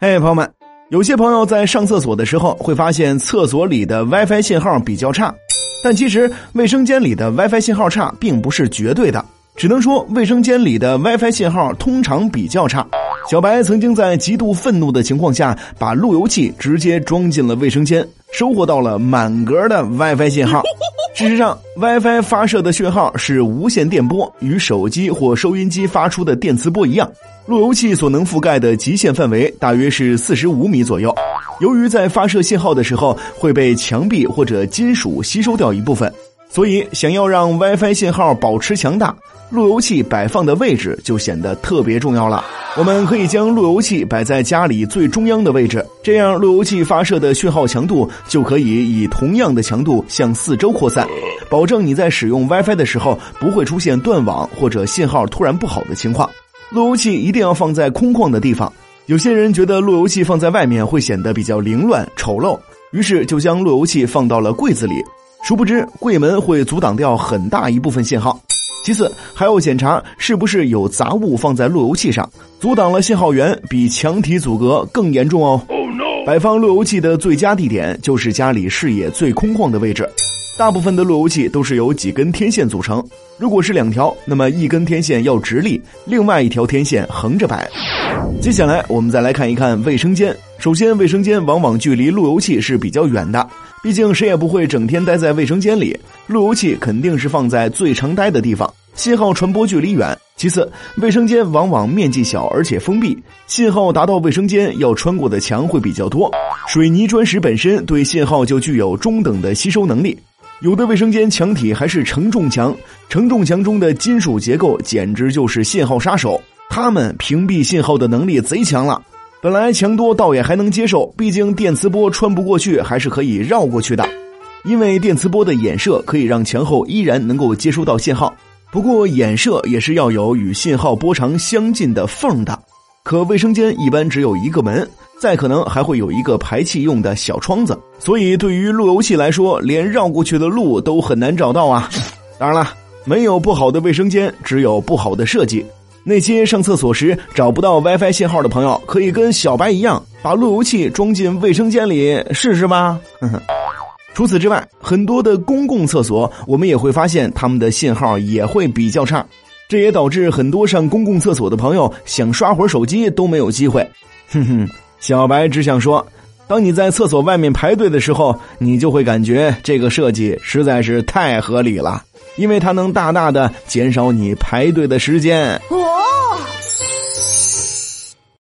嘿，朋友们，有些朋友在上厕所的时候会发现厕所里的 WiFi 信号比较差，但其实卫生间里的 WiFi 信号差并不是绝对的，只能说卫生间里的 WiFi 信号通常比较差。小白曾经在极度愤怒的情况下，把路由器直接装进了卫生间，收获到了满格的 WiFi 信号。事实上，WiFi 发射的讯号是无线电波，与手机或收音机发出的电磁波一样。路由器所能覆盖的极限范围大约是四十五米左右。由于在发射信号的时候会被墙壁或者金属吸收掉一部分，所以想要让 WiFi 信号保持强大，路由器摆放的位置就显得特别重要了。我们可以将路由器摆在家里最中央的位置，这样路由器发射的讯号强度就可以以同样的强度向四周扩散，保证你在使用 WiFi 的时候不会出现断网或者信号突然不好的情况。路由器一定要放在空旷的地方。有些人觉得路由器放在外面会显得比较凌乱丑陋，于是就将路由器放到了柜子里。殊不知柜门会阻挡掉很大一部分信号。其次，还要检查是不是有杂物放在路由器上，阻挡了信号源，比墙体阻隔更严重哦。摆放路由器的最佳地点就是家里视野最空旷的位置。大部分的路由器都是由几根天线组成，如果是两条，那么一根天线要直立，另外一条天线横着摆。接下来，我们再来看一看卫生间。首先，卫生间往往距离路由器是比较远的。毕竟谁也不会整天待在卫生间里，路由器肯定是放在最常待的地方，信号传播距离远。其次，卫生间往往面积小而且封闭，信号达到卫生间要穿过的墙会比较多。水泥砖石本身对信号就具有中等的吸收能力，有的卫生间墙体还是承重墙，承重墙中的金属结构简直就是信号杀手，它们屏蔽信号的能力贼强了。本来墙多倒也还能接受，毕竟电磁波穿不过去，还是可以绕过去的。因为电磁波的衍射可以让墙后依然能够接收到信号，不过衍射也是要有与信号波长相近的缝的。可卫生间一般只有一个门，再可能还会有一个排气用的小窗子，所以对于路由器来说，连绕过去的路都很难找到啊。当然了，没有不好的卫生间，只有不好的设计。那些上厕所时找不到 WiFi 信号的朋友，可以跟小白一样，把路由器装进卫生间里试试吧。除此之外，很多的公共厕所，我们也会发现他们的信号也会比较差，这也导致很多上公共厕所的朋友想刷会儿手机都没有机会。哼哼，小白只想说，当你在厕所外面排队的时候，你就会感觉这个设计实在是太合理了。因为它能大大的减少你排队的时间。哦